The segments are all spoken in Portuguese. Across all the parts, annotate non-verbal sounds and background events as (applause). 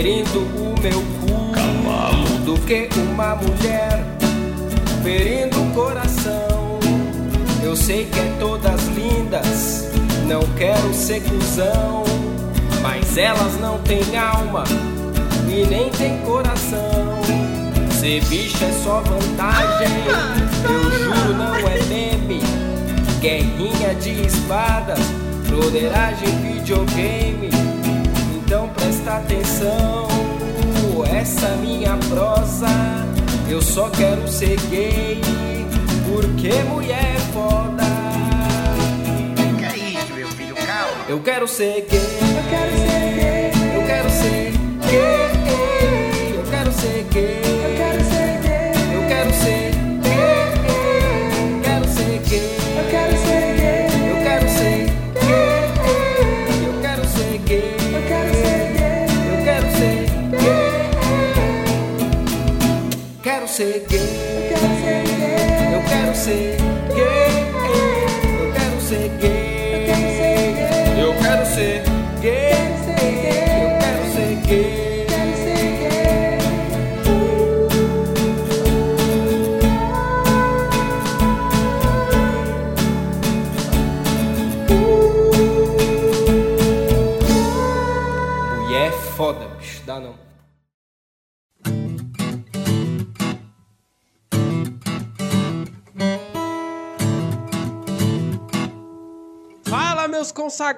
ferindo o meu cu do que uma mulher ferindo o coração. Eu sei que é todas lindas, não quero ser cuzão, mas elas não têm alma e nem têm coração. Ser bicho é só vantagem, eu juro não é meme. Guerrinha de espadas, broderagem, videogame. Presta atenção, essa minha prosa. Eu só quero ser gay, porque mulher é foda. Que é isso, meu filho? Calma. Eu quero ser gay, eu quero ser gay, eu quero ser gay, eu quero ser gay, gay,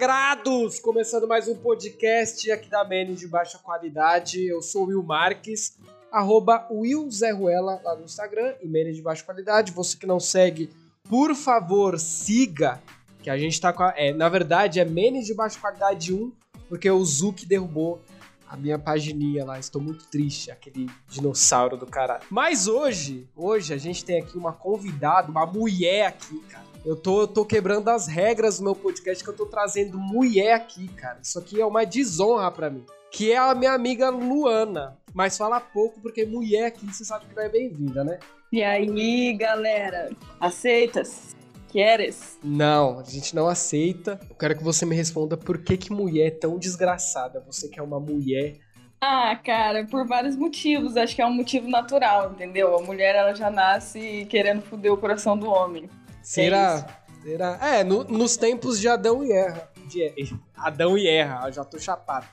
consagrados! Começando mais um podcast aqui da Menes de baixa qualidade. Eu sou o Will Marques, arroba Will Zé Ruela lá no Instagram e Menes de baixa qualidade. Você que não segue, por favor, siga, que a gente tá com a... É, na verdade, é Menes de baixa qualidade 1, porque o Zuki derrubou a minha pagininha lá. Estou muito triste, aquele dinossauro do caralho. Mas hoje, hoje a gente tem aqui uma convidada, uma mulher aqui, cara. Eu tô, eu tô quebrando as regras do meu podcast que eu tô trazendo mulher aqui, cara. Isso aqui é uma desonra pra mim. Que é a minha amiga Luana. Mas fala pouco, porque mulher aqui você sabe que não é bem-vinda, né? E aí, galera? Aceitas? Queres? Não, a gente não aceita. Eu quero que você me responda por que, que mulher é tão desgraçada. Você que é uma mulher. Ah, cara, por vários motivos. Acho que é um motivo natural, entendeu? A mulher, ela já nasce querendo foder o coração do homem. Será? Será? É, no- nos tempos de Adão e Eva. De (laughs) Adão e Eva, já tô chapado.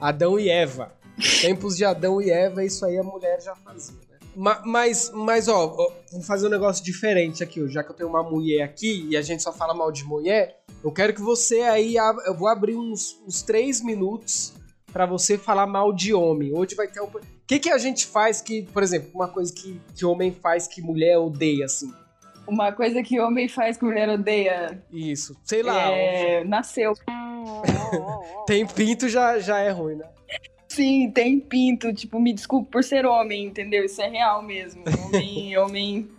Adão e Eva. Nos tempos de Adão e Eva, isso aí a mulher já fazia, né? Ma- Mas, mas, ó, ó, vou fazer um negócio diferente aqui, ó. já que eu tenho uma mulher aqui e a gente só fala mal de mulher, eu quero que você aí, ab- eu vou abrir uns, uns três minutos pra você falar mal de homem. Hoje vai ter um... O que que a gente faz que, por exemplo, uma coisa que, que homem faz que mulher odeia, assim? Uma coisa que homem faz que mulher odeia Isso, sei lá, é... nasceu. (laughs) tem pinto já, já é ruim, né? Sim, tem pinto. Tipo, me desculpe por ser homem, entendeu? Isso é real mesmo. Homem, (laughs) homem.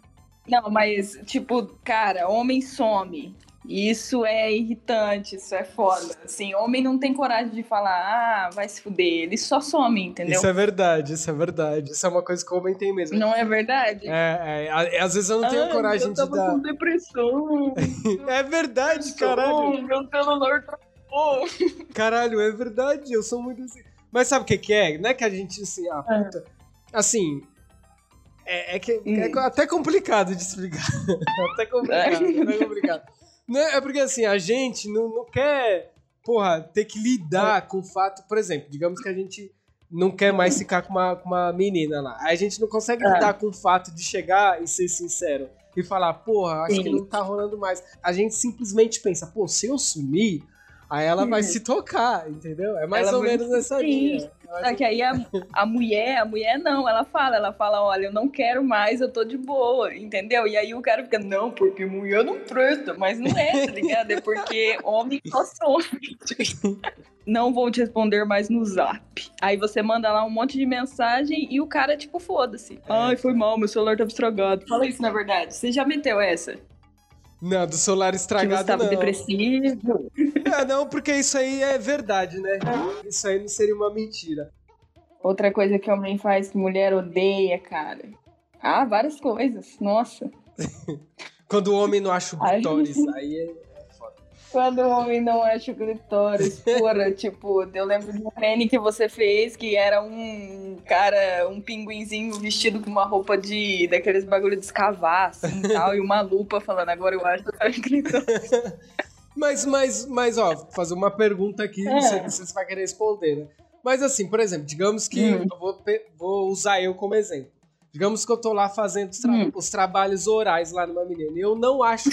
Não, mas, tipo, cara, homem some. Isso é irritante, isso é foda. Assim, homem não tem coragem de falar, ah, vai se fuder. Ele só some, entendeu? Isso é verdade, isso é verdade. Isso é uma coisa que o homem tem mesmo. Não é verdade? É, é, a- às vezes eu não tenho Ah, coragem eu de tava dar. com depressão. (laughs) É verdade, caralho. Oh, meu celular travou. (laughs) Caralho, é verdade. Eu sou muito assim. Mas sabe o que, que é? Não é que a gente, assim, ah, puta. Assim. É, é que Hum. é até complicado de explicar. (laughs) até complicado, até complicado. Não é, é porque assim, a gente não, não quer, porra, ter que lidar com o fato, por exemplo, digamos que a gente não quer mais ficar com uma, com uma menina lá. Aí a gente não consegue É. lidar com o fato de chegar e ser sincero e falar, porra, acho que Sim. não tá rolando mais. A gente simplesmente pensa, pô, se eu sumir, aí ela vai se tocar, entendeu? É mais Ela ou vai- menos nessa Sim. linha. Só que aí a, a mulher, a mulher não, ela fala, ela fala, olha, eu não quero mais, eu tô de boa, entendeu? E aí o cara fica, não, porque mulher não presta, mas não é, tá ligado? É porque homem só some. (laughs) Não vou te responder mais no zap. Aí você manda lá um monte de mensagem e o cara, tipo, foda-se. Ai, foi mal, meu celular tava estragado. Fala isso na verdade. Você já meteu essa? Não, do celular Que estragado tava não. depressivo. É, (laughs) não, porque isso aí é verdade, né? Isso aí não seria uma mentira. Outra coisa que homem faz que mulher odeia, cara. Ah, várias coisas. Nossa. (laughs) Quando o homem não acha o clitóris, aí é. Quando o homem não acha o clitóris, porra, (laughs) tipo, eu lembro de um meme que você fez que era um cara, um pinguinzinho vestido com uma roupa de daqueles bagulho de escavar, assim e (laughs) tal, e uma lupa falando, agora eu acho que eu acho clitóris. (laughs) Mas, mas, mas, ó, fazer uma pergunta aqui, não sei É. se você vai querer responder, né? Mas assim, por exemplo, digamos que Hum. eu vou, vou usar eu como exemplo. Digamos que eu tô lá fazendo os, tra- Hum. os trabalhos orais lá numa menina. E eu não acho.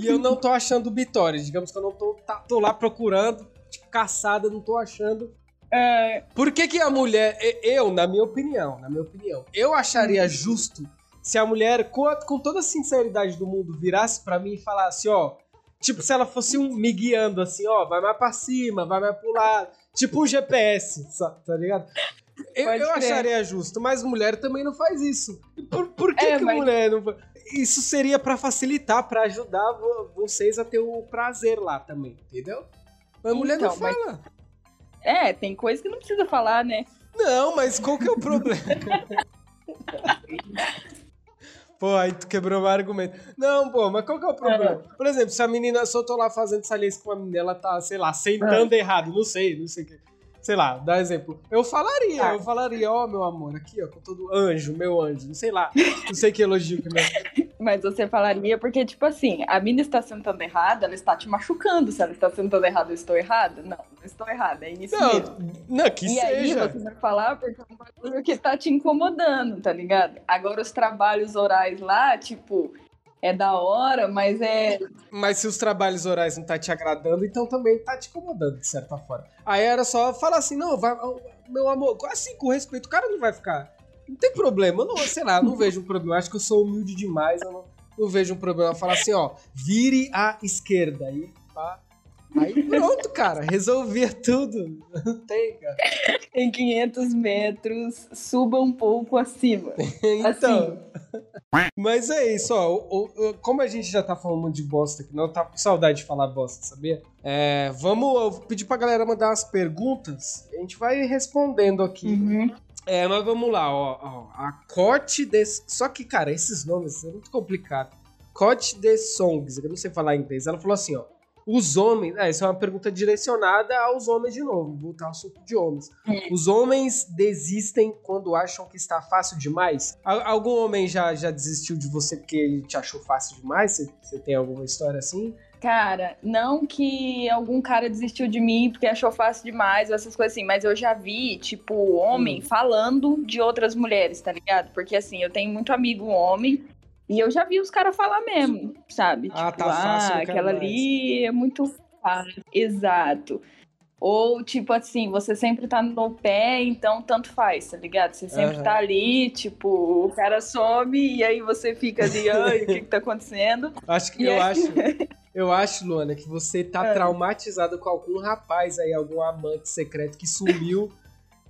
e eu não tô achando Bitória. Digamos que eu não tô, tá- tô lá procurando, tipo, caçada, não tô achando. É, Por que, que a mulher. Eu, na minha opinião, na minha opinião, eu acharia justo se a mulher, com, a- com toda a sinceridade do mundo, virasse pra mim e falasse, ó. Tipo, se ela fosse um, me guiando assim, ó, vai mais pra cima, vai mais pro lado. Tipo um GPS, tá ligado? Eu, eu acharia justo, mas mulher também não faz isso. Por, por que, É, que mas- mulher não faz? Isso seria pra facilitar, pra ajudar vo- vocês a ter o prazer lá também, entendeu? Mas a mulher não Então, mas- fala. é, tem coisa que não precisa falar, né? Não, mas qual que é o problema? (laughs) Pô, aí tu quebrou meu argumento. Não, pô, mas qual que é o problema? Por exemplo, se a menina, se eu tô lá fazendo saliência com uma menina, ela tá, sei lá, sentando errado, não sei, não sei o que. Sei lá, dá exemplo. Eu falaria, Ah. eu falaria, ó, meu amor, aqui, ó, com todo anjo, meu anjo, não sei lá. Não sei que elogio que meu. (laughs) Mas você falaria porque, tipo assim, a mina está sentando errada, ela está te machucando. Se ela está sentando errada, eu estou errada? Não, não estou errada, é isso mesmo. Não, não, que e aí seja. você vai falar porque é um bagulho que tá te incomodando, tá ligado? Agora os trabalhos orais lá, tipo, é da hora, mas é. Mas se os trabalhos orais não tá te agradando, então também tá te incomodando, de certa forma. Aí era só falar assim, não, vai, meu amor, assim, com respeito, o cara não vai ficar. Não tem problema, não, sei lá, não vejo um problema. Acho que eu sou humilde demais, eu não, não vejo um problema. Falar assim, ó, vire à esquerda. Aí, pá. Aí pronto, cara, resolvia tudo. Não tem, cara. Em 500 metros, suba um pouco acima. (laughs) Então. Mas é isso, ó. o- o- como a gente já tá falando de bosta aqui, não tá com saudade de falar bosta, sabia? É, vamos pedir pra galera mandar umas perguntas. A gente vai respondendo aqui. Uhum. É, mas vamos lá, ó. ó a Cote des. Só que, cara, esses nomes é muito complicado. Cote de Songs, eu não sei falar inglês. Ela falou assim, ó. Os homens. É, essa é uma pergunta direcionada aos homens de novo. Vou voltar ao assunto de homens. É. Os homens desistem quando acham que está fácil demais? Al- algum homem já, já desistiu de você porque ele te achou fácil demais? Você, você tem alguma história assim? Cara, não que algum cara desistiu de mim porque achou fácil demais ou essas coisas assim, mas eu já vi, tipo, homem Hum. falando de outras mulheres, tá ligado? Porque assim, eu tenho muito amigo homem e eu já vi os caras falar mesmo, sabe? Ah, tipo, tá fácil, ah, aquela mais." ali é muito fácil. Exato. Ou, tipo assim, você sempre tá no pé, então tanto faz, tá ligado? Você sempre Aham. tá ali, tipo, o cara some e aí você fica ali, ai, o que que tá acontecendo? Acho que E eu aí- acho. (laughs) Eu acho, Luana, que você tá É. traumatizado com algum rapaz aí, algum amante secreto que sumiu.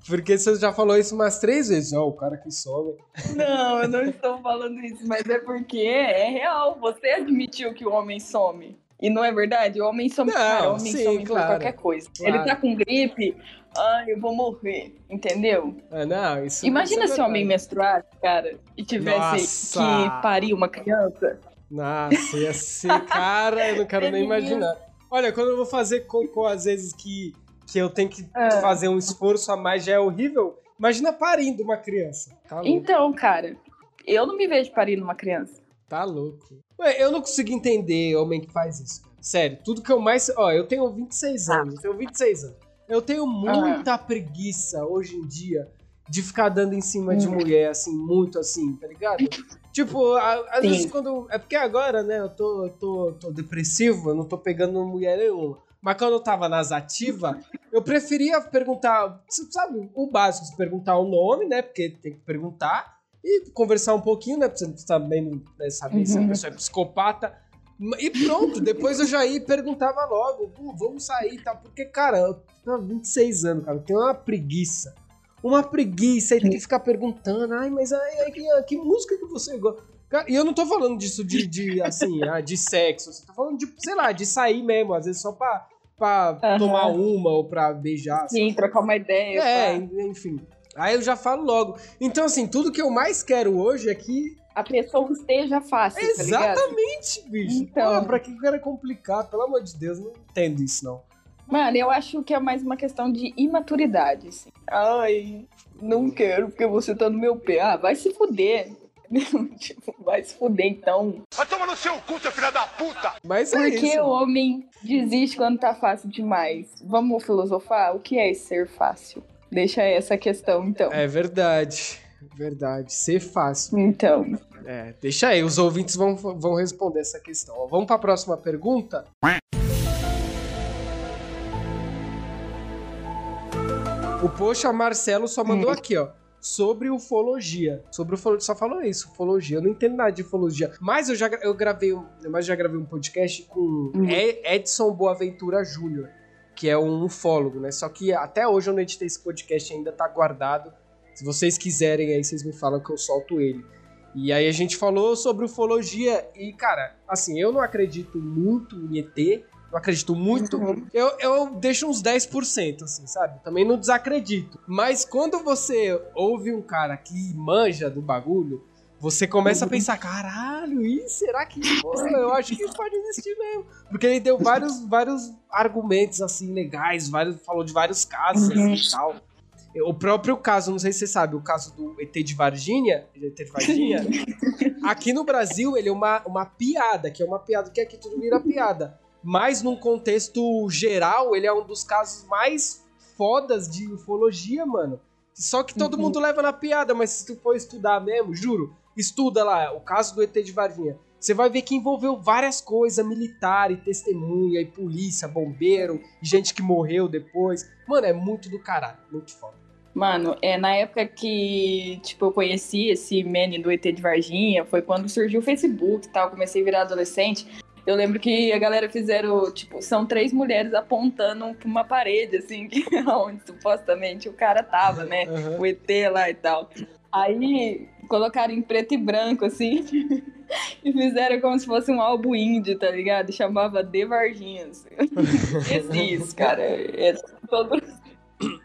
Porque você já falou isso umas três vezes. Ó, o cara que some. Não, eu não estou falando isso, mas é porque é real. Você admitiu que o homem some. E não é verdade? O homem some, Não, cara, o homem sim, some claro, qualquer coisa. claro. Ele tá com gripe, ai, eu vou morrer, entendeu? Ah, não, isso Imagina isso é se o homem menstruasse, cara, e tivesse Nossa! que parir uma criança. Nossa, ia ser, cara, eu não quero (laughs) nem Ele ia- imaginar. Olha, quando eu vou fazer cocô, às vezes que, que eu tenho que É. fazer um esforço a mais, já é horrível. Imagina parindo uma criança. Tá louco. Então, cara, eu não me vejo parindo uma criança. Tá louco. Ué, eu não consigo entender homem que faz isso. cara. Sério, tudo que eu mais. Ó, eu tenho 26 anos. Eu tenho 26 anos. Eu tenho muita preguiça hoje em dia de ficar dando em cima de Hum. mulher, assim, muito assim, tá ligado? (laughs) Tipo, a- às Sim. vezes quando. É porque agora, né, eu tô, eu tô, tô depressivo, eu não tô pegando mulher nenhuma. Mas quando eu tava nas ativas, eu preferia perguntar, sabe, o básico, se perguntar o nome, né? Porque tem que perguntar e conversar um pouquinho, né? Pra você também né, saber se a Uhum. pessoa é psicopata. E pronto, depois eu já ia e perguntava logo, "Pô, vamos sair e tal. Porque, cara, eu tenho 26 anos, cara, eu tenho uma preguiça. Uma preguiça, aí tem que ficar perguntando, ai, mas ai, ai, que, que música que você gosta? E eu não tô falando disso de, de assim, ah, de sexo, eu tô falando de, sei lá, de sair mesmo, às vezes só pra, pra Aham. tomar uma ou pra beijar. Sim, trocar uma ideia. É, pá. enfim. Aí eu já falo logo. Então, assim, tudo que eu mais quero hoje é que a pessoa esteja fácil, tá? Exatamente, bicho. Então. Pô, pra que o cara complicar? Pelo amor de Deus, não entendo isso, não. Mano, eu acho que é mais uma questão de imaturidade, assim. Ai, não quero porque você tá no meu pé. Ah, vai se fuder. (laughs) tipo, vai se fuder então. Vai tomar no seu cu, seu filho da puta! Mas é Por que isso. o homem desiste quando tá fácil demais? Vamos filosofar? O que é ser fácil? Deixa essa questão, então. É verdade. Verdade. Ser fácil. Então. É, deixa aí, os ouvintes vão, vão responder essa questão. Vamos pra próxima pergunta? O Poxa Marcelo só mandou aqui, ó. Sobre ufologia. Sobre ufologia. Só falou isso, ufologia. Eu não entendo nada de ufologia. Mas eu já eu gravei, um- mas já gravei um podcast com. E- Edson Boaventura Júnior, que é um ufólogo, né? Só que até hoje eu não editei esse podcast, ainda tá guardado. Se vocês quiserem aí, vocês me falam que eu solto ele. E aí a gente falou sobre ufologia e, cara, assim, eu não acredito muito em ET, não acredito muito. Uhum. Eu, eu deixo uns 10%, assim, sabe? Também não desacredito. Mas quando você ouve um cara que manja do bagulho, você começa a pensar, caralho, e será que (laughs) eu acho que pode existir mesmo? Porque ele deu vários, vários argumentos assim legais, vários, falou de vários casos Uhum. e tal. O próprio caso, não sei se você sabe, o caso do ET de Varginha, ET de Varginha, (laughs) aqui no Brasil ele é uma, uma piada, que é uma piada que aqui tudo vira piada. Mas num contexto geral, ele é um dos casos mais fodas de ufologia, mano. Só que todo Uhum. mundo leva na piada, mas se tu for estudar mesmo, juro, estuda lá o caso do ET de Varginha. Você vai ver que envolveu várias coisas, militar e testemunha, e polícia, bombeiro, e gente que morreu depois. Mano, é muito do caralho, muito foda. Mano, é na época que, tipo, eu conheci esse meme do ET de Varginha, foi quando surgiu o Facebook e tal, comecei a virar adolescente. Eu lembro que a galera fizeram, tipo, são três mulheres apontando pra uma parede, assim, que (laughs) onde supostamente o cara tava, né? Aham. O ET lá e tal. Aí colocaram em preto e branco, assim, (laughs) e fizeram como se fosse um álbum indie, tá ligado? E chamava De Varginhas. (laughs) Existe, cara. É todo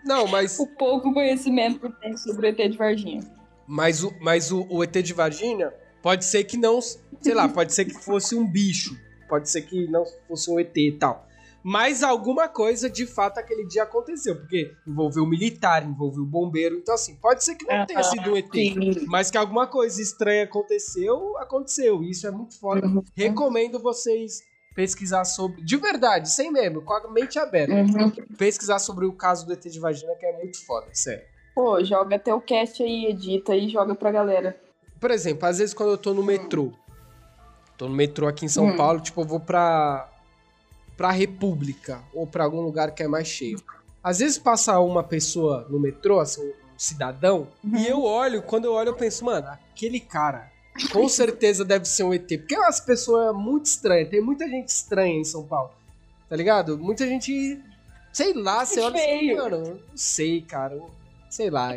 Não, mas, o pouco conhecimento que tem sobre o ET de Varginha. mas, o, mas o, o ET de Varginha pode ser que não, sei lá, pode ser que fosse um bicho, pode ser que não fosse um ET e tal. Mas alguma coisa de fato aquele dia aconteceu, porque envolveu militar, envolveu bombeiro, então assim, pode ser que não tenha Aham, sido um ET. Sim. Mas que alguma coisa estranha aconteceu, aconteceu. E Isso é muito foda. Uhum. Recomendo vocês pesquisar sobre. De verdade, sem meme, com a mente aberta. Uhum. Pesquisar sobre o caso do ET de Vagina, que é muito foda, sério. Pô, joga até o cast aí, edita e joga pra galera. Por exemplo, às vezes quando eu tô no metrô, tô no metrô aqui em São Hum. Paulo, tipo, eu vou pra, pra República ou pra algum lugar que é mais cheio. Às vezes passa uma pessoa no metrô, assim, um cidadão, Uhum. e eu olho, quando eu olho, eu penso, mano, aquele cara com certeza deve ser um ET. Porque é umas pessoas muito estranhas, tem muita gente estranha em São Paulo, tá ligado? Muita gente, sei lá, você olha Feio. mano, não sei, cara, sei lá.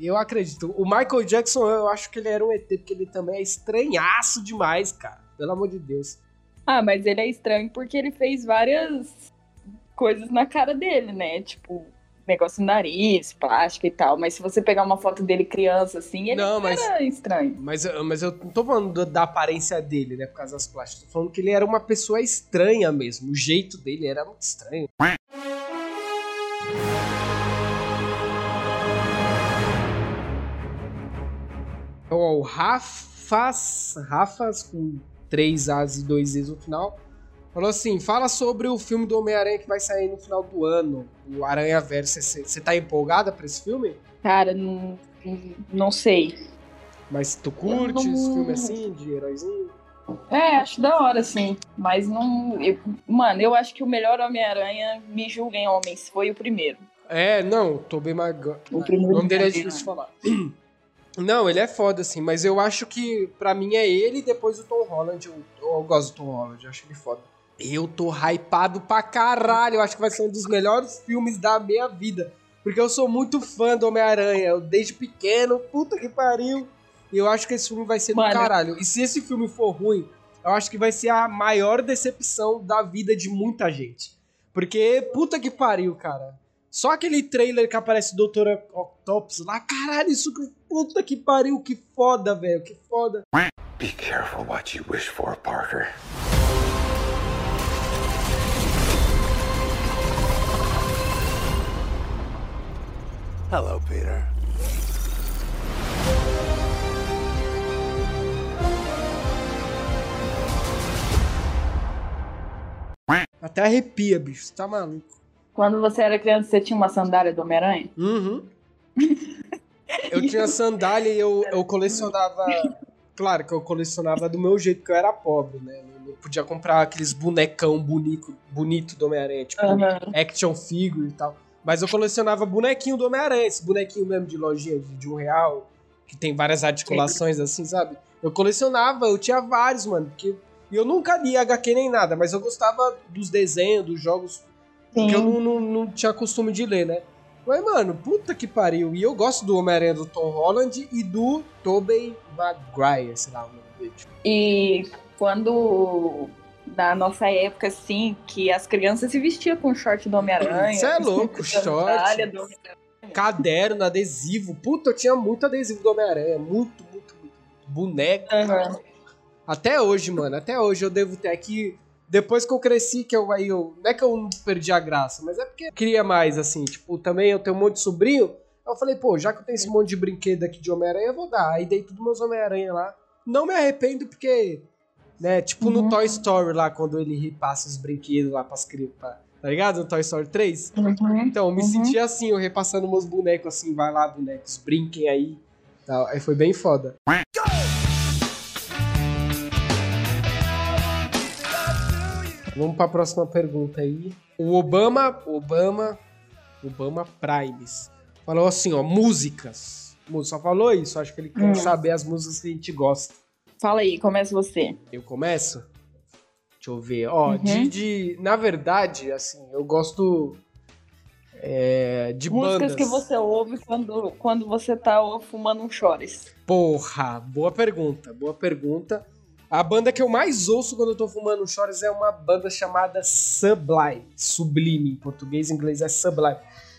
Eu acredito. O Michael Jackson, eu acho que ele era um ET, porque ele também é estranhaço demais, cara. Pelo amor de Deus. Ah, mas ele é estranho porque ele fez várias coisas na cara dele, né? Tipo, negócio no nariz, plástico e tal. Mas se você pegar uma foto dele criança, assim, ele Não, mas- era estranho. Mas, eu- mas eu não tô falando do- da aparência dele, né, por causa das plásticas. Tô falando que ele era uma pessoa estranha mesmo. O jeito dele era muito estranho. Ó, o Rafas, Rafas com três As e dois Is no final, falou assim: fala sobre o filme do Homem-Aranha que vai sair no final do ano, o Aranha Verso. Você tá empolgada pra esse filme? Cara, não, não sei. Mas tu curte não- esse filme assim, de heróizinho? É, acho da hora, sim. Mas não. eu- mano, eu acho que o melhor Homem-Aranha, me julguem homens, foi o primeiro. É, não, Tobey Maguire. O O primeiro nome dele é difícil de falar. Não, ele é foda, assim, mas eu acho que pra mim é ele e depois o Tom Holland. Eu, eu gosto do Tom Holland, eu acho ele foda. Eu tô hypado pra caralho, eu acho que vai ser um dos melhores filmes da minha vida. Porque eu sou muito fã do Homem-Aranha, desde pequeno, puta que pariu. E eu acho que esse filme vai ser do Mano. caralho. E se esse filme for ruim, eu acho que vai ser a maior decepção da vida de muita gente. Porque, puta que pariu, cara. Só aquele trailer que aparece o Dr. Octopus lá, caralho, isso que puta que pariu, que foda, velho, que foda. Be careful what you wish for, Parker. Hello, Peter. Até arrepia, bicho, você tá maluco. Quando você era criança, você tinha uma sandália do Homem-Aranha? Uhum. (laughs) Eu (laughs) tinha sandália e eu, eu colecionava. Claro que eu colecionava do meu jeito, que eu era pobre, né? Eu podia comprar aqueles bonecão bonito, bonito do Homem-Aranha, tipo Uhum. action figure e tal. Mas eu colecionava bonequinho do Homem-Aranha, esse bonequinho mesmo de lojinha de, de um real, que tem várias articulações assim, sabe? Eu colecionava, eu tinha vários, mano, porque e eu nunca li HQ nem nada, mas eu gostava dos desenhos, dos jogos Sim. que eu não, não, não tinha costume de ler, né? Mas, mano, puta que pariu. E eu gosto do Homem-Aranha do Tom Holland e do Tobey Maguire, sei lá o nome dele. E quando, na nossa época, assim, que as crianças se vestiam com short do Homem-Aranha. Cê é (laughs) louco, short. do. Caderno, adesivo. Puta, eu tinha muito adesivo do Homem-Aranha. Muito, muito, muito. Boneco. Aham. Até hoje, mano. Até hoje eu devo ter aqui. Depois que eu cresci, que eu aí eu. Não é que eu não perdi a graça, mas é porque eu queria mais, assim. Tipo, também eu tenho um monte de sobrinho. Eu falei, pô, já que eu tenho esse monte de brinquedo aqui de Homem-Aranha, eu vou dar. Aí dei tudo meus Homem-Aranha lá. Não me arrependo, porque. Né, tipo no Uhum. Toy Story lá, quando ele repassa os brinquedos lá pras crianças. Tá ligado? No Toy Story 3? Uhum. Então, eu me Uhum. senti assim, eu repassando meus bonecos assim, vai lá, bonecos, brinquem aí. Tal. Aí foi bem foda. Vamos pra próxima pergunta aí. O Obama, Obama, Obama Primes, falou assim, ó, músicas. Só falou isso, acho que ele quer Hum. saber as músicas que a gente gosta. Fala aí, começa você. Eu começo? Deixa eu ver. Ó, Uhum. de, de- Na verdade, assim, eu gosto é, de Músicas bandas. que você ouve quando, quando você tá fumando um chores. Porra, boa pergunta, boa pergunta. A banda que eu mais ouço quando eu tô fumando chores é uma banda chamada Sublime. Sublime, em português e inglês é Sublime.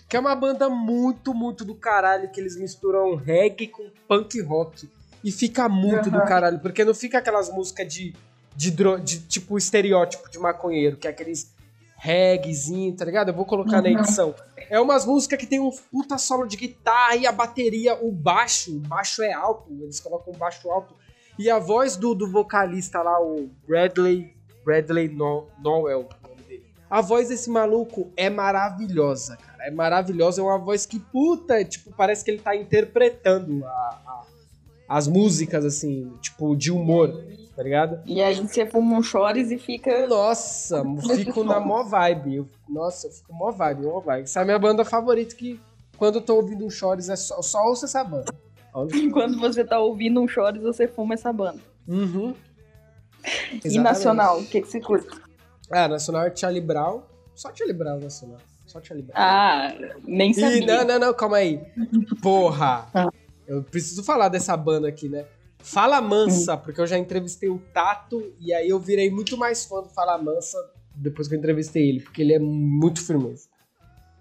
Que é uma banda muito, muito do caralho, que eles misturam reggae com punk rock. E fica muito do Aham. caralho, porque não fica aquelas músicas de, de, dro- de tipo estereótipo de maconheiro, que é aqueles reggaezinho, tá ligado? Eu vou colocar na Uhum. edição. É umas músicas que tem um puta solo de guitarra e a bateria, o baixo, o baixo é alto, eles colocam um baixo alto. E a voz do, do vocalista lá, o Bradley, Bradley no, Noel, o nome dele. A voz desse maluco é maravilhosa, cara. É maravilhosa, é uma voz que, puta, tipo, parece que ele tá interpretando a- a- as músicas, assim, tipo, de humor, tá ligado? E aí você fuma um chores e fica. Nossa, (laughs) fico na mó vibe. Eu- nossa, eu fico mó vibe, mó vibe. Essa é a minha banda favorita que quando eu tô ouvindo um Chores é só, só ouço essa banda. (laughs) Quando você tá ouvindo um chores, você fuma essa banda. Uhum. E Exatamente. nacional, o que, que você curte? Ah, nacional é Charlie Brown. Só Charlie Brown nacional. Só Charlie Brown. Ah, nem sabia. Ih, não, não, não, calma aí. Porra! Ah. Eu preciso falar dessa banda aqui, né? Fala Mansa, porque eu já entrevistei o Tato e aí eu virei muito mais fã do Fala Mansa depois que eu entrevistei ele, porque ele é muito firmeza.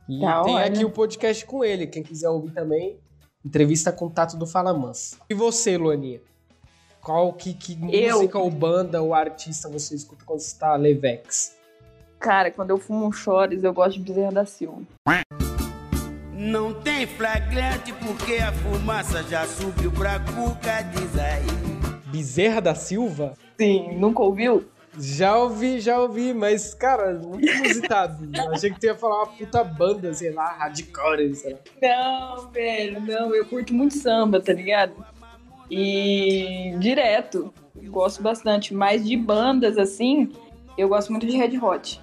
E Da tem hora. aqui o podcast com ele, quem quiser ouvir também, entrevista com o Tato do Fala Mansa. E você, Luaninha? Qual que, que Eu? música ou banda ou artista você escuta quando você tá Levex? Cara, quando eu fumo um chores, eu gosto de Bezerra da Silva. Não tem flagrante porque a fumaça já subiu pra cuca, diz aí. Bezerra da Silva? Sim, nunca ouviu? Já ouvi, já ouvi, mas, cara, muito inusitado. (laughs) Achei que tu ia falar uma puta banda, sei lá, hardcore, sei lá. Não, velho, não. Eu curto muito samba, tá ligado? E direto, gosto bastante. Mas de bandas, assim, eu gosto muito de Red Hot.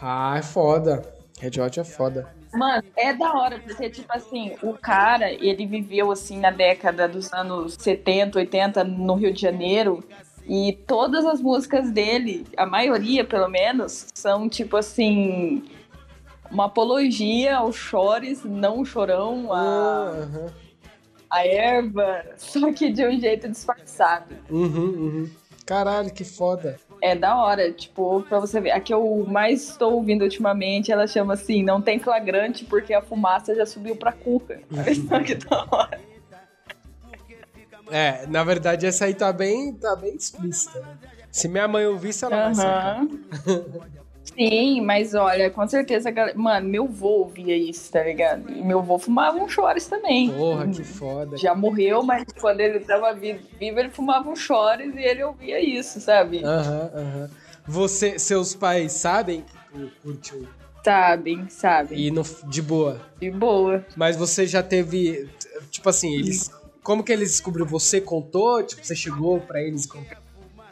Ah, é foda. Red Hot é foda. Mano, é da hora, porque, tipo assim, o cara, ele viveu, assim, na década dos anos 70, 80, no Rio de Janeiro, e todas as músicas dele, a maioria, pelo menos, são, tipo assim, uma apologia ao chores, não chorão, a, aham. a erva, só que de um jeito disfarçado. Uhum, uhum. Caralho, que foda. É da hora, tipo, pra você ver. A que eu mais estou ouvindo ultimamente, ela chama assim, não tem flagrante porque a fumaça já subiu pra cuca. (laughs) Olha só que da hora. É, na verdade essa aí tá bem, tá bem explícita. né? Se minha mãe ouvisse, ela vai sacar. Sim, mas olha, com certeza, galera- mano, meu vô ouvia isso, tá ligado? E meu vô fumava um chores também. Porra, que foda. Já morreu, mas quando ele tava vivo, ele fumava um chores e ele ouvia isso, sabe? Aham, aham. Você, seus pais sabem que o- Sabem, sabem. e no, de boa. De boa. Mas você já teve, tipo assim, eles, como que eles descobriram? Você contou? Tipo, você chegou pra eles e contou?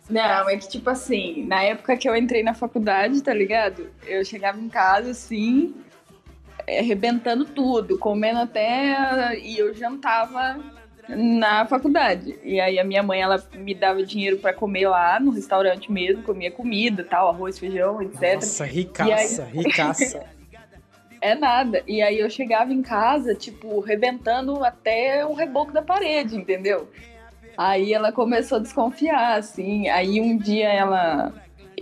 Não, é que tipo assim, na época que eu entrei na faculdade, tá ligado? Eu chegava em casa assim, é, arrebentando tudo, comendo até. E eu jantava na faculdade. E aí a minha mãe, ela me dava dinheiro pra comer lá no restaurante mesmo, comia comida, tal, arroz, feijão, etc. Nossa, ricaça, ricaça. (laughs) É nada. E aí eu chegava em casa, tipo, rebentando até o reboco da parede, entendeu? Aí ela começou a desconfiar, assim. Aí um dia ela.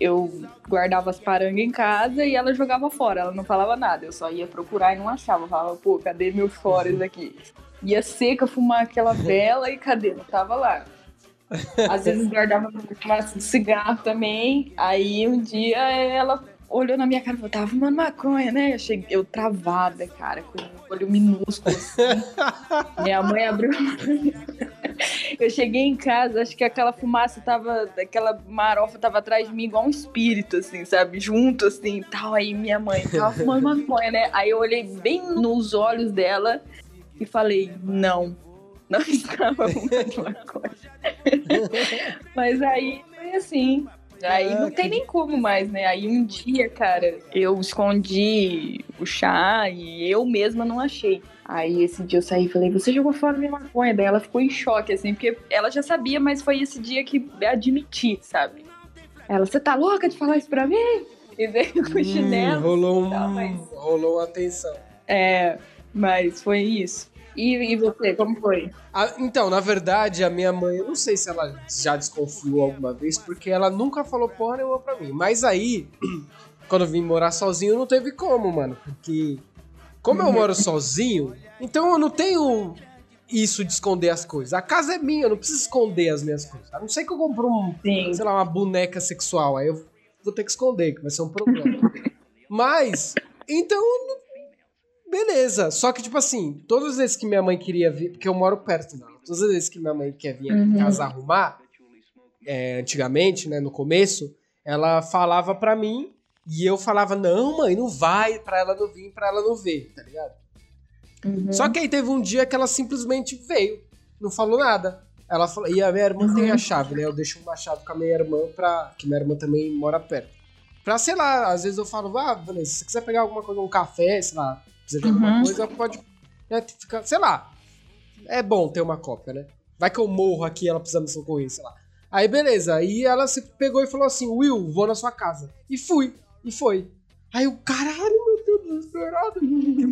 Eu guardava as parangas em casa e ela jogava fora. Ela não falava nada. Eu só ia procurar e não achava. Eu falava, pô, cadê meus fores aqui? Ia seca fumar aquela (laughs) vela e cadê? Não tava lá. Às vezes guardava de cigarro também. Aí um dia ela olhou na minha cara e falou, tava fumando maconha, né? Eu, cheguei, eu travada, cara, com um olho minúsculo assim. (laughs) minha mãe abriu. (laughs) eu cheguei em casa, acho que aquela fumaça tava. Aquela marofa tava atrás de mim igual um espírito, assim, sabe? Junto, assim, tal. Aí minha mãe tava fumando maconha, né? Aí eu olhei bem nos olhos dela e falei, não. Não (laughs) estava fumando maconha. Mas aí foi assim. Aí não tem nem como mais, né? Aí um dia, cara, eu escondi o chá e eu mesma não achei. Aí esse dia eu saí e falei, você jogou fora minha maconha. Daí ela ficou em choque, assim, porque ela já sabia, mas foi esse dia que admiti, sabe? Ela, você tá louca de falar isso pra mim? E veio com o Hum, chinelo. rolou, um, Tá, mas- rolou uma tensão. É, mas foi isso. E, e você, como foi? Ah, então, na verdade, a minha mãe, eu não sei se ela já desconfiou alguma vez, porque ela nunca falou porra nenhuma pra mim. Mas aí, (clears throat) quando eu vim morar sozinho, não teve como, mano. Porque, como eu moro sozinho, então eu não tenho isso de esconder as coisas. A casa é minha, eu não preciso esconder as minhas coisas. A não ser que eu compre um, Sim. sei lá, uma boneca sexual. Aí eu vou ter que esconder, que vai ser um problema. (laughs) Mas, então, não- beleza. Só que, tipo assim, todas as vezes que minha mãe queria vir, porque eu moro perto dela, todas as vezes que minha mãe quer vir aqui em Uhum. casa arrumar, é, antigamente, né, no começo, ela falava pra mim e eu falava, não, mãe, não vai, pra ela não vir, pra ela não ver, tá ligado? Uhum. Só que aí teve um dia que ela simplesmente veio, não falou nada. Ela falou, e a minha irmã tem a chave, né? Eu deixo uma chave com a minha irmã pra. Que minha irmã também mora perto. Pra, sei lá, às vezes eu falo, ah, beleza, se você quiser pegar alguma coisa, um café, sei lá, precisa de alguma Uhum. coisa, pode. Né, ficar, sei lá. É bom ter uma cópia, né? Vai que eu morro aqui e ela precisa me socorrer, sei lá. Aí beleza, aí ela se pegou e falou assim: Will, vou na sua casa. E fui, e foi. Aí o caralho, meu Deus, desesperado.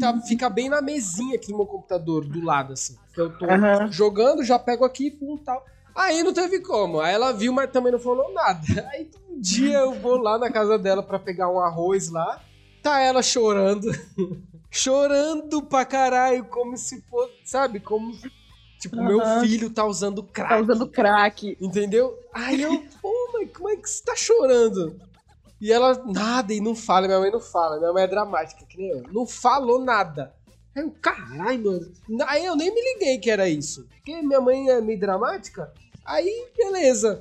Tá, fica bem na mesinha aqui no meu computador, do lado, assim. Que eu tô Aham. jogando, já pego aqui, pum, tal. Aí não teve como. Aí ela viu, mas também não falou nada. (laughs) Aí um dia eu vou lá na casa dela pra pegar um arroz lá. Tá ela chorando. (laughs) chorando pra caralho, como se fosse, sabe? Como se, tipo, meu Aham. filho tá usando crack. Tá usando crack. Entendeu? Aí eu, pô, mãe, como é que você tá chorando? E ela, nada, e não fala, minha mãe não fala, minha mãe é dramática, que nem eu. Não falou nada. Aí eu, caralho, mano. Aí eu nem me liguei que era isso. Porque minha mãe é meio dramática. Aí, beleza.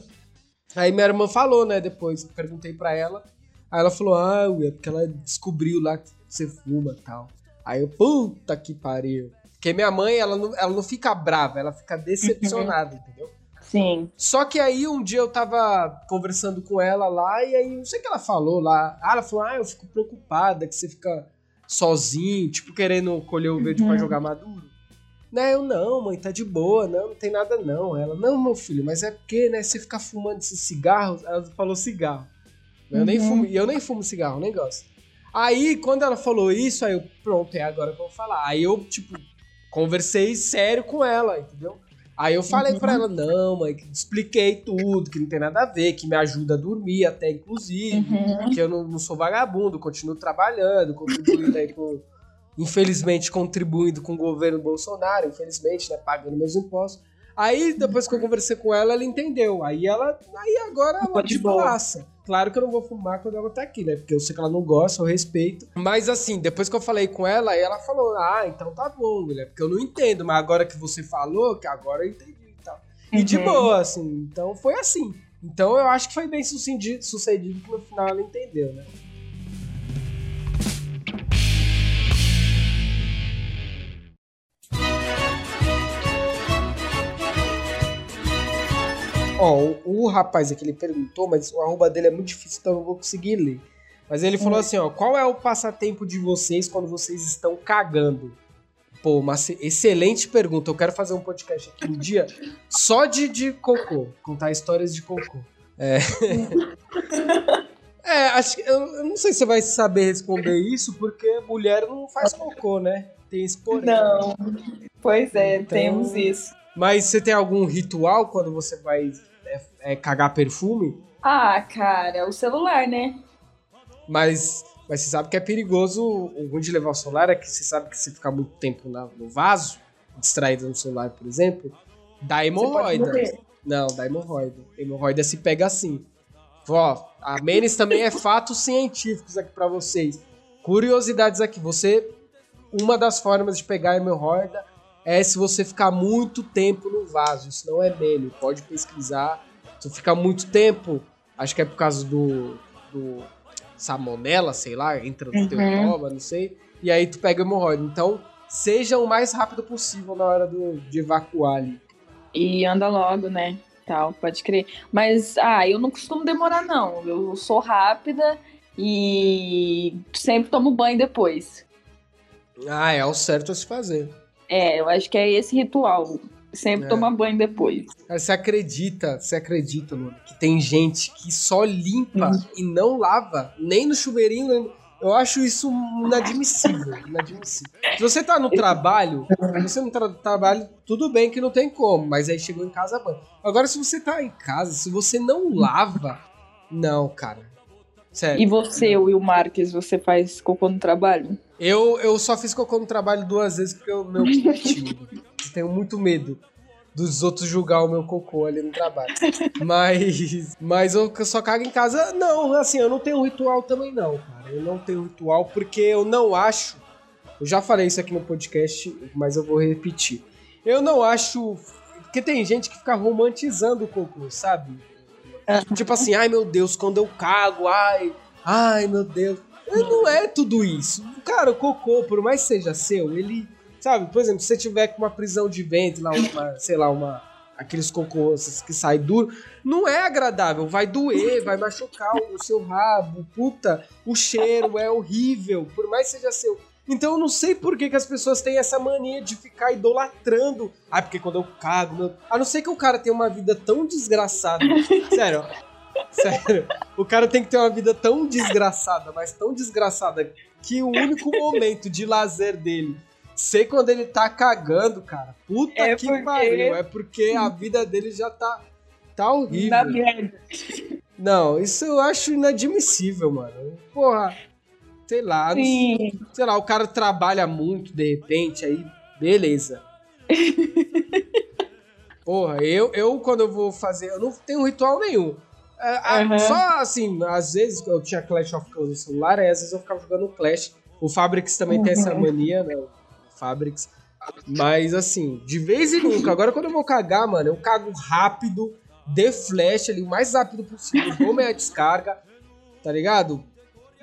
Aí minha irmã falou, né, depois, perguntei pra ela. Aí ela falou, ah, ué, porque ela descobriu lá que você fuma e tal. Aí eu, puta que pariu. Porque minha mãe, ela não, ela não fica brava, ela fica decepcionada, entendeu? Sim. Só que aí um dia eu tava conversando com ela lá, e aí não sei o que ela falou lá. Ah, ela falou: Ah, eu fico preocupada que você fica sozinho, tipo, querendo colher o verde pra Uhum. jogar maduro. Né, eu não, mãe, tá de boa, não, não tem nada não. Ela, não, meu filho, mas é porque, né, você ficar fumando esses cigarros. Ela falou cigarro. Eu nem Uhum. fumo, e eu nem fumo cigarro, nem gosto. Aí, quando ela falou isso, aí eu, pronto, é agora que eu vou falar. Aí eu, tipo, conversei sério com ela, entendeu? Aí eu falei pra ela, não, mãe, que expliquei tudo, que não tem nada a ver, que me ajuda a dormir até, inclusive, Uhum. que eu não, não sou vagabundo, continuo trabalhando, contribuindo aí com. Infelizmente, contribuindo com o governo Bolsonaro, infelizmente, né? Pagando meus impostos. Aí, depois que eu conversei com ela, ela entendeu. Aí ela. Aí agora ela de boa. Claro que eu não vou fumar quando ela tá aqui, né? Porque eu sei que ela não gosta, eu respeito. Mas assim, depois que eu falei com ela, aí ela falou: Ah, então tá bom, mulher. Porque eu não entendo, mas agora que você falou, que agora eu entendi e tal. E de Uhum. boa, assim. Então foi assim. Então eu acho que foi bem sucedido, sucedido que no final ela entendeu, né? Ó, o, o rapaz aqui ele perguntou, mas o arroba dele é muito difícil, então eu não vou conseguir ler. Mas ele falou assim, ó, qual é o passatempo de vocês quando vocês estão cagando? Pô, uma ce- excelente pergunta. Eu quero fazer um podcast aqui um dia só de, de cocô, contar histórias de cocô. É, (laughs) é acho que eu, eu não sei se você vai saber responder isso, porque mulher não faz cocô, né? Tem esse porém. Não. Pois é, Então- temos isso. Mas você tem algum ritual quando você vai é, é, cagar perfume? Ah, cara, o celular, né? Mas, mas você sabe que é perigoso. O ruim de levar o celular é que você sabe que se ficar muito tempo na- no vaso, distraído no celular, por exemplo, dá hemorroida. Não, dá hemorroida. Hemorroida se pega assim. Ó, a Menes também é fatos científicos aqui pra vocês. Curiosidades aqui. Você. Uma das formas de pegar hemorroida é se você ficar muito tempo no vaso. Isso não é meme. Pode pesquisar. Se ficar muito tempo, acho que é por causa do. do salmonela, sei lá, entra no teu Uhum. cova, não sei. E aí tu pega hemorroida. Então, seja o mais rápido possível na hora do, de evacuar ali. E anda logo, né? Tal, pode crer. Mas, ah, eu não costumo demorar, não. Eu sou rápida e sempre tomo banho depois. Ah, é o certo a se fazer. É, eu acho que é esse ritual. Sempre É. tomar banho depois. Você acredita, você acredita, Luna, que tem gente que só limpa e não lava, nem no chuveirinho. nem- Eu acho isso inadmissível, inadmissível. Se você tá no trabalho, se você não tá no trabalho, tudo bem que não tem como, mas aí chegou em casa, banho. Agora, se você tá em casa, se você não lava, não, cara. Sério. E você, Will Marques, você faz cocô no trabalho? Eu, eu só fiz cocô no trabalho duas vezes porque o meu é (laughs) tenho muito medo dos outros julgar o meu cocô ali no trabalho. Mas, mas eu só cago em casa. Não, assim, eu não tenho ritual também não, cara. Eu não tenho ritual porque eu não acho. Eu já falei isso aqui no podcast, mas eu vou repetir. Eu não acho. Porque tem gente que fica romantizando o cocô, sabe? (laughs) Tipo assim, ai meu Deus, quando eu cago, ai, ai meu Deus. Não é tudo isso. Cara, o cocô, por mais seja seu, ele. Sabe, por exemplo, se você tiver com uma prisão de ventre, lá, uma, sei lá, uma. Aqueles cocôs que saem duro, não é agradável, vai doer, vai machucar o seu rabo, puta, o cheiro é horrível, por mais seja seu. Então eu não sei por que, que as pessoas têm essa mania de ficar idolatrando. Ah, porque quando eu cago, meu... a não ser que o cara tenha uma vida tão desgraçada. (laughs) Sério, Sério, o cara tem que ter uma vida tão desgraçada, mas tão desgraçada, que o único momento de lazer dele ser quando ele tá cagando, cara. Puta É que porque- pariu. É porque a vida dele já tá, tá horrível. Na merda. Não, isso eu acho inadmissível, mano. Porra, sei lá, sei, sei lá, o cara trabalha muito de repente, aí, beleza. (laughs) Porra, eu, eu quando eu vou fazer, eu não tenho ritual nenhum. É, a- Aham. Só assim, às vezes eu tinha Clash of Clans no celular, aí às vezes eu ficava jogando Clash. O Fabrics também tem essa mania, né? O Fabrics. Mas assim, de vez em nunca. Agora quando eu vou cagar, mano, eu cago rápido, de flash ali, o mais rápido possível, dou minha descarga, tá ligado?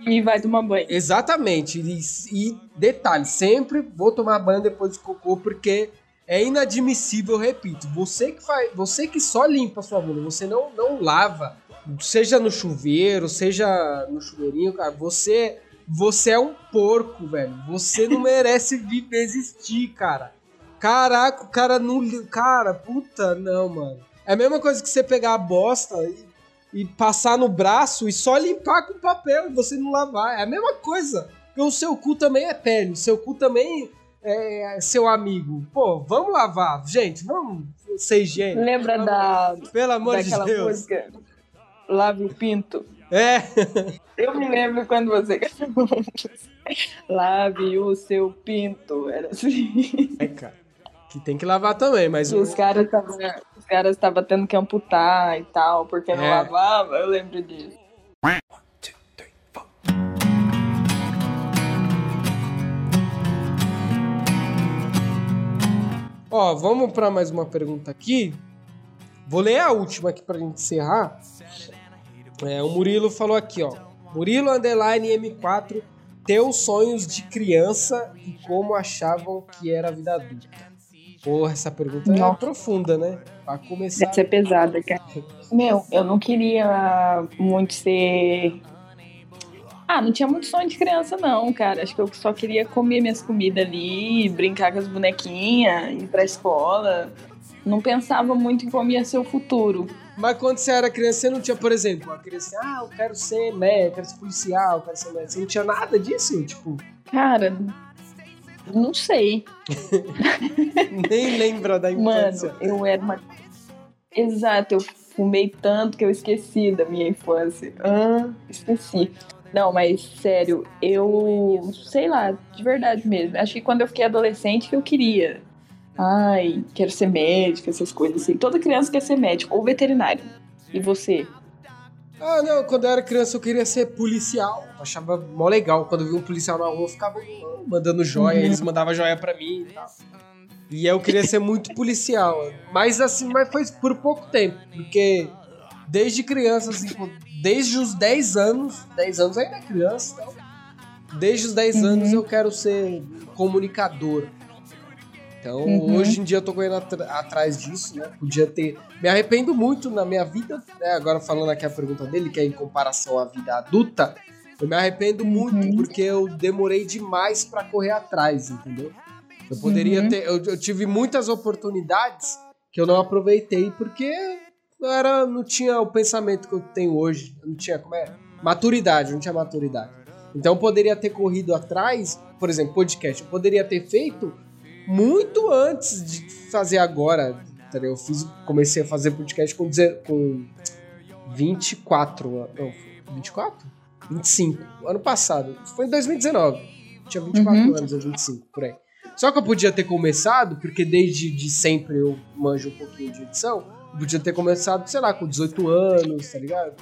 E vai tomar banho. Exatamente. E, e detalhe, sempre vou tomar banho depois de cocô, porque é inadmissível, eu repito. Você que faz, você que só limpa a sua bunda, você não, não lava, seja no chuveiro, seja no chuveirinho, cara, você você é um porco, velho. Você não (laughs) merece viver existir, cara. Caraca, o cara não. Cara, puta, não, mano. É a mesma coisa que você pegar a bosta e, e passar no braço e só limpar com papel e você não lavar. É a mesma coisa. Porque o seu cu também é pele. O seu cu também é seu amigo. Pô, vamos lavar. Gente, vamos ser higiênico. Lembra Vamos- da, Pelo amor de Deus. música? Lave o pinto. É. Eu me lembro quando você (laughs) Lave o seu pinto. Era assim. É, cara. Que tem que lavar também, mas E os caras estavam caras estavam tendo que amputar e tal, porque não É. lavava. Eu lembro disso. Two, three, four. Ó, vamos para mais uma pergunta aqui. Vou ler a última aqui pra gente encerrar. É, o Murilo falou aqui, ó. Murilo Underline M4, teus sonhos de criança e como achavam que era a vida adulta. Porra, essa pergunta é Nossa. profunda, né? Pra começar. Deve ser pesada, cara. Meu, eu não queria muito ser. Ah, não tinha muito sonho de criança, não, cara. Acho que eu só queria comer minhas comidas ali, brincar com as bonequinhas, ir pra escola. Não pensava muito em como ia ser o futuro. Mas quando você era criança, você não tinha, por exemplo, uma criança, ah, eu quero ser médico, quero ser policial, eu quero ser médico. Você não tinha nada disso? Tipo, Cara, não sei. (laughs) nem lembra da infância. Mano, eu era uma. Exato, eu fumei tanto que eu esqueci da minha infância. Ah, esqueci. Não, mas sério, eu sei lá, de verdade mesmo. Acho que quando eu fiquei adolescente que eu queria. Ai, quero ser médica, essas coisas assim. Toda criança quer ser médico ou veterinário. E você? Ah, não, quando eu era criança eu queria ser policial. Eu achava mó legal. Quando eu vi um policial na rua, eu ficava mandando joia, Uhum. eles mandavam joia pra mim e tal. E eu queria ser muito policial. Mas assim, mas foi por pouco tempo. Porque desde criança, assim, pô, desde os 10 anos, 10 anos ainda é criança, então. Desde os 10 Uhum. anos eu quero ser comunicador. Então, Uhum. hoje em dia eu tô correndo atrás disso, né? Podia ter. Me arrependo muito na minha vida, né? Agora falando aqui a pergunta dele, que é em comparação à vida adulta, eu me arrependo muito Uhum. porque eu demorei demais pra correr atrás, entendeu? Eu poderia Uhum. ter. Eu, eu tive muitas oportunidades que eu não aproveitei porque eu era, não tinha o pensamento que eu tenho hoje. Eu não tinha, como é? Maturidade, não tinha maturidade. Então eu poderia ter corrido atrás, por exemplo, podcast, eu poderia ter feito muito antes de fazer agora. entendeu? Eu fiz, comecei a fazer podcast com, com 24. Não, 24? 25. Ano passado. Foi em 2019. Tinha 24 Uhum. anos ou 25, por aí. Só que eu podia ter começado, porque desde de sempre eu manjo um pouquinho de edição. Eu podia ter começado, sei lá, com 18 anos, tá ligado?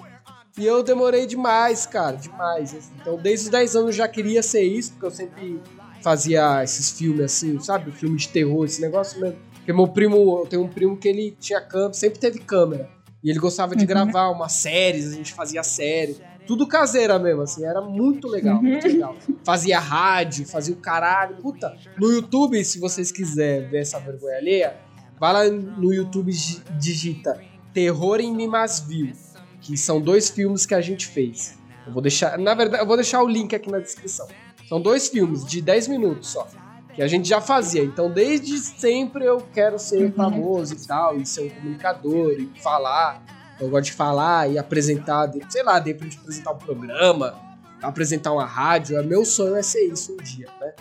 E eu demorei demais, cara, demais. Então, desde os 10 anos eu já queria ser isso, porque eu sempre fazia esses filmes assim, sabe? Filme de terror, esse negócio mesmo. Porque meu primo, eu tenho um primo que ele tinha câmera, sempre teve câmera. E ele gostava de Uhum. gravar umas séries, a gente fazia série. Tudo caseira mesmo, assim, era muito legal, Uhum. muito legal. Fazia rádio, fazia o caralho. Puta, no YouTube, se vocês quiserem ver essa vergonha alheia, vai lá no YouTube digita Terror em Mimasville, que são dois filmes que a gente fez. Eu vou deixar, na verdade, eu vou deixar o link aqui na descrição. São dois filmes de 10 minutos só, que a gente já fazia. Então, desde sempre eu quero ser Uhum. famoso e tal, e ser um comunicador e falar. Eu gosto de falar e apresentar, sei lá, de repente apresentar um programa, apresentar uma rádio. É meu sonho é ser isso um dia, né?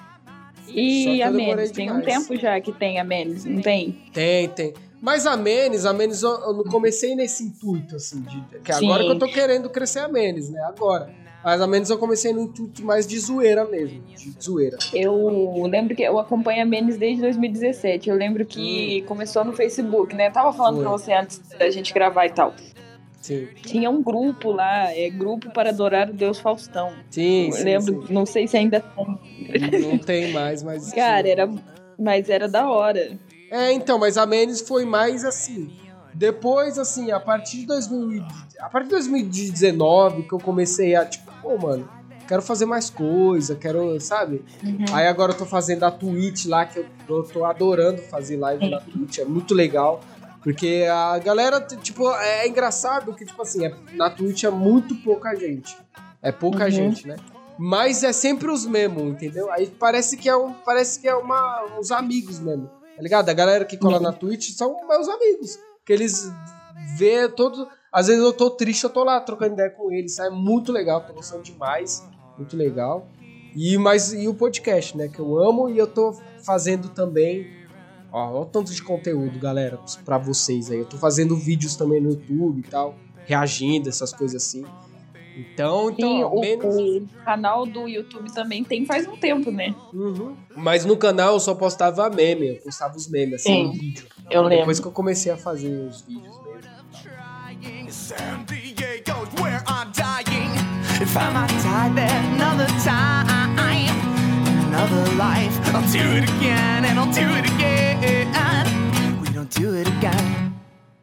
E a Menes? Tem um tempo já que tem a Menes, não tem? Tem, tem. Mas a Menes, a Menes eu, eu não comecei nesse intuito, assim, de, que Sim. agora que eu tô querendo crescer a Menes, né? Agora. Mas a Menes eu comecei no intuito mais de zoeira mesmo, de zoeira. Eu lembro que eu acompanho a Menes desde 2017. Eu lembro que começou no Facebook, né? Eu tava falando Hum. Foi. pra você antes da gente gravar e tal. Sim, Tinha um grupo lá, é Grupo para Adorar o Deus Faustão. sim, Eu sim, lembro, sim. não sei se ainda tem. Não tem mais, mas... Cara, era. Mas era da hora. É, então, mas a Menes foi mais assim. Depois, assim, a partir de 2000, a partir de 2019 que eu comecei a, tipo, pô, mano, quero fazer mais coisa, quero, sabe? Aí agora eu tô fazendo a Twitch lá, que eu tô, tô adorando fazer live na Twitch, é muito legal. Porque a galera, tipo, é engraçado que, tipo assim, é- na Twitch é muito pouca gente. É pouca Uhum. gente, né? Mas é sempre os mesmos, entendeu? Aí parece que é um, parece que é uma, uns amigos mesmo, tá ligado? A galera que cola na Twitch são meus amigos. Que eles vê todos. Às vezes eu tô triste, eu tô lá trocando ideia com eles. É muito legal, tô gostando demais. Muito legal. E, mas, e o podcast, né? Que eu amo e eu tô fazendo também. Ó, ó o tanto de conteúdo, galera, pra vocês aí. Eu tô fazendo vídeos também no YouTube e tal, reagindo, essas coisas assim. Então, então Sim, o, menos. o canal do YouTube também tem faz um tempo, né? Uhum. Mas no canal eu só postava meme, eu postava os memes, assim, Sim. no vídeo. Eu lembro. Depois que eu comecei a fazer os vídeos mesmo. San Diego's where I'm dying. If I might die there another time, another life, I'll do it again and I'll do it again. We don't do it again.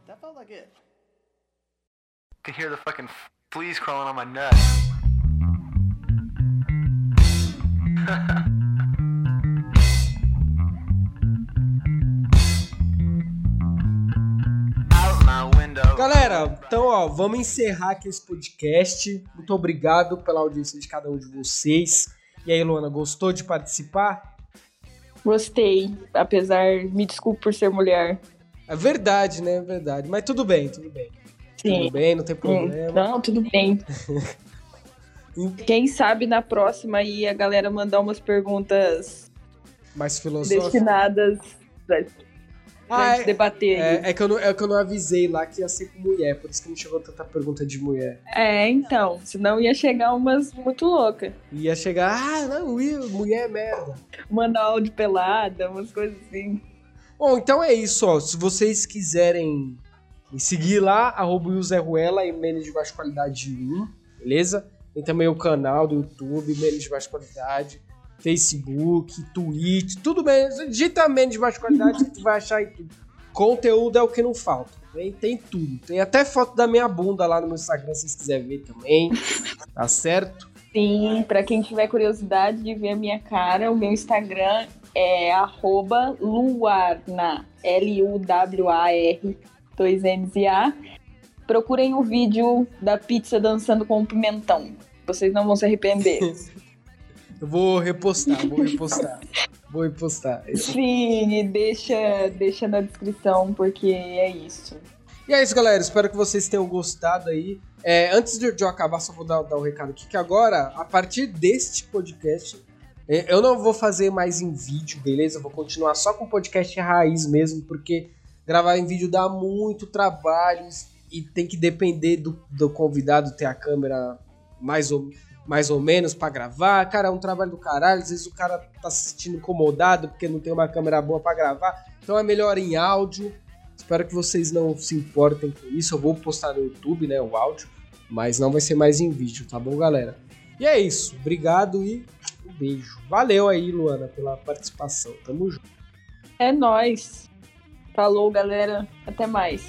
That felt like it. Could hear the fucking fleas crawling on my nuts. (laughs) Galera, então ó, vamos encerrar aqui esse podcast. Muito obrigado pela audiência de cada um de vocês. E aí, Luana, gostou de participar? Gostei, apesar, me desculpe por ser mulher. É verdade, né? É verdade. Mas tudo bem, tudo bem. Sim. Tudo bem, não tem problema. Não, tudo bem. (laughs) Quem sabe na próxima aí a galera mandar umas perguntas Mais filosófico. destinadas pra, Ah, gente é, debater. é, é que eu não, é que eu não avisei lá que ia ser com mulher, por isso que não chegou tanta pergunta de mulher. É, então, senão ia chegar umas muito loucas. Ia chegar, ah, não, Will, mulher é merda. Mandar áudio pelada, umas coisas assim. Bom, então é isso, ó. Se vocês quiserem me seguir lá, arroba Ruela e menos de baixa qualidade 1, beleza? Tem também o canal do YouTube, menos de baixa qualidade, Facebook, Twitch, tudo bem. Digita menos de baixa qualidade que tu vai achar aí tudo. Conteúdo é o que não falta. Tem, tem tudo. Tem até foto da minha bunda lá no meu Instagram, se vocês quiserem ver também. Tá certo? Sim, pra quem tiver curiosidade de ver a minha cara, o meu Instagram é arroba luarna, L-U-W-A-R, dois N's e A. Procurem o vídeo da pizza dançando com o pimentão. Vocês não vão se arrepender. (laughs) Eu vou repostar, vou repostar. vou repostar. (laughs) Sim, deixa, deixa na descrição, porque é isso. E é isso, galera. Espero que vocês tenham gostado aí. É, antes de eu acabar, só vou dar, dar um recado aqui, que agora, a partir deste podcast, é, eu não vou fazer mais em vídeo, beleza? Eu vou continuar só com podcast raiz mesmo, porque gravar em vídeo dá muito trabalho e tem que depender do, do convidado ter a câmera mais ou, mais ou menos pra gravar. Cara, é um trabalho do caralho. Às vezes o cara tá se sentindo incomodado porque não tem uma câmera boa pra gravar. Então é melhor em áudio. Espero que vocês não se importem com isso. Eu vou postar no YouTube, né, o áudio, mas não vai ser mais em vídeo, tá bom, galera? E é isso. Obrigado e um beijo. Valeu aí, Luana, pela participação. Tamo junto. É nóis. Falou, galera. Até mais.